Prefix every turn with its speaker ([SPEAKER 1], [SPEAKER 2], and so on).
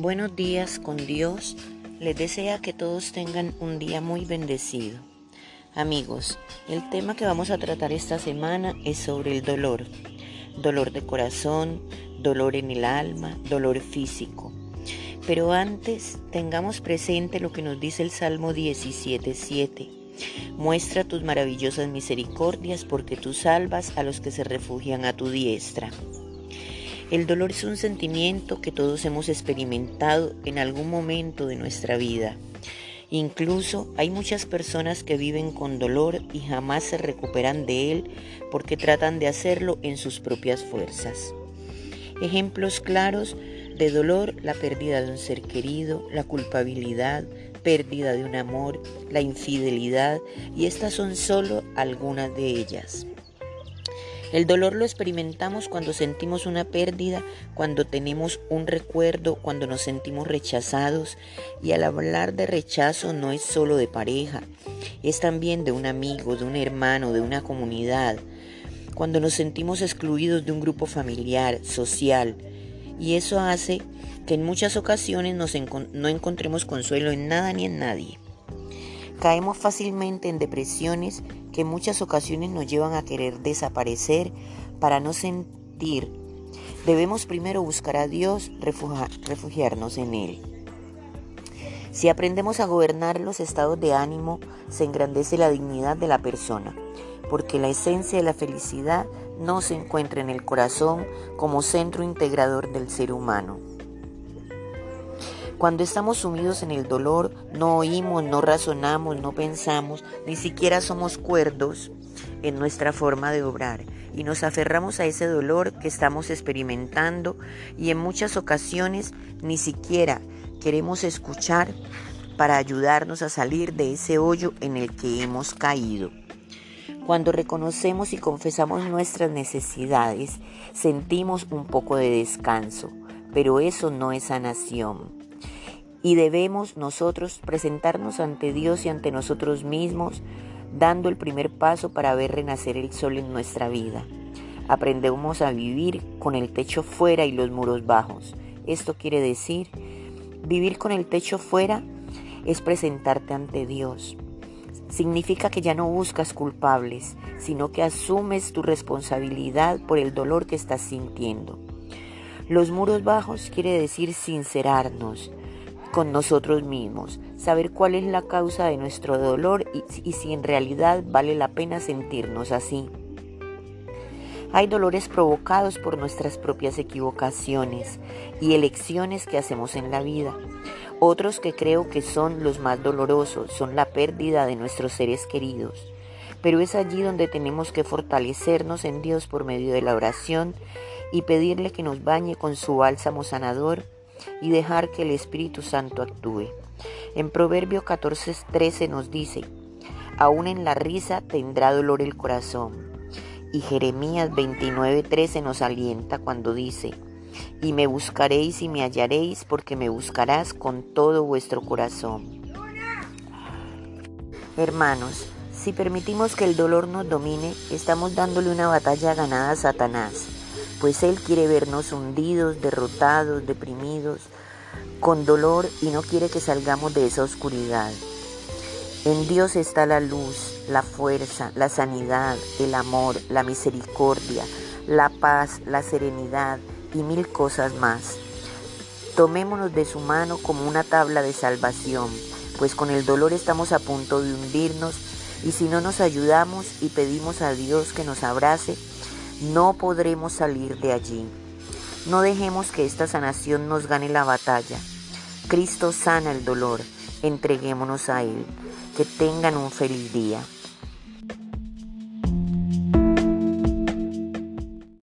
[SPEAKER 1] Buenos días con Dios. Les desea que todos tengan un día muy bendecido. Amigos, el tema que vamos a tratar esta semana es sobre el dolor. Dolor de corazón, dolor en el alma, dolor físico. Pero antes tengamos presente lo que nos dice el Salmo 17.7. Muestra tus maravillosas misericordias porque tú salvas a los que se refugian a tu diestra. El dolor es un sentimiento que todos hemos experimentado en algún momento de nuestra vida. Incluso hay muchas personas que viven con dolor y jamás se recuperan de él porque tratan de hacerlo en sus propias fuerzas. Ejemplos claros de dolor, la pérdida de un ser querido, la culpabilidad, pérdida de un amor, la infidelidad, y estas son solo algunas de ellas. El dolor lo experimentamos cuando sentimos una pérdida, cuando tenemos un recuerdo, cuando nos sentimos rechazados. Y al hablar de rechazo no es solo de pareja, es también de un amigo, de un hermano, de una comunidad. Cuando nos sentimos excluidos de un grupo familiar, social. Y eso hace que en muchas ocasiones no encontremos consuelo en nada ni en nadie. Caemos fácilmente en depresiones que en muchas ocasiones nos llevan a querer desaparecer para no sentir. Debemos primero buscar a Dios, refugiarnos en Él. Si aprendemos a gobernar los estados de ánimo, se engrandece la dignidad de la persona, porque la esencia de la felicidad no se encuentra en el corazón como centro integrador del ser humano. Cuando estamos sumidos en el dolor, no oímos, no razonamos, no pensamos, ni siquiera somos cuerdos en nuestra forma de obrar y nos aferramos a ese dolor que estamos experimentando y en muchas ocasiones ni siquiera queremos escuchar para ayudarnos a salir de ese hoyo en el que hemos caído. Cuando reconocemos y confesamos nuestras necesidades, sentimos un poco de descanso, pero eso no es sanación y debemos nosotros presentarnos ante Dios y ante nosotros mismos, dando el primer paso para ver renacer el sol en nuestra vida. Aprendemos a vivir con el techo fuera y los muros bajos. Esto quiere decir, vivir con el techo fuera es presentarte ante Dios. Significa que ya no buscas culpables, sino que asumes tu responsabilidad por el dolor que estás sintiendo. Los muros bajos quiere decir sincerarnos, con nosotros mismos, saber cuál es la causa de nuestro dolor y, si en realidad vale la pena sentirnos así. Hay dolores provocados por nuestras propias equivocaciones y elecciones que hacemos en la vida. Otros que creo que son los más dolorosos son la pérdida de nuestros seres queridos. Pero es allí donde tenemos que fortalecernos en Dios por medio de la oración y pedirle que nos bañe con su bálsamo sanador y dejar que el Espíritu Santo actúe. En Proverbio 14:13 nos dice, aún en la risa tendrá dolor el corazón. Y Jeremías 29:13 nos alienta cuando dice, y me buscaréis y me hallaréis porque me buscarás con todo vuestro corazón. Hermanos, si permitimos que el dolor nos domine, estamos dándole una batalla ganada a Satanás pues Él quiere vernos hundidos, derrotados, deprimidos, con dolor y no quiere que salgamos de esa oscuridad. En Dios está la luz, la fuerza, la sanidad, el amor, la misericordia, la paz, la serenidad y mil cosas más. Tomémonos de su mano como una tabla de salvación, pues con el dolor estamos a punto de hundirnos y si no nos ayudamos y pedimos a Dios que nos abrace, no podremos salir de allí. No dejemos que esta sanación nos gane la batalla. Cristo sana el dolor. Entreguémonos a Él. Que tengan un feliz día.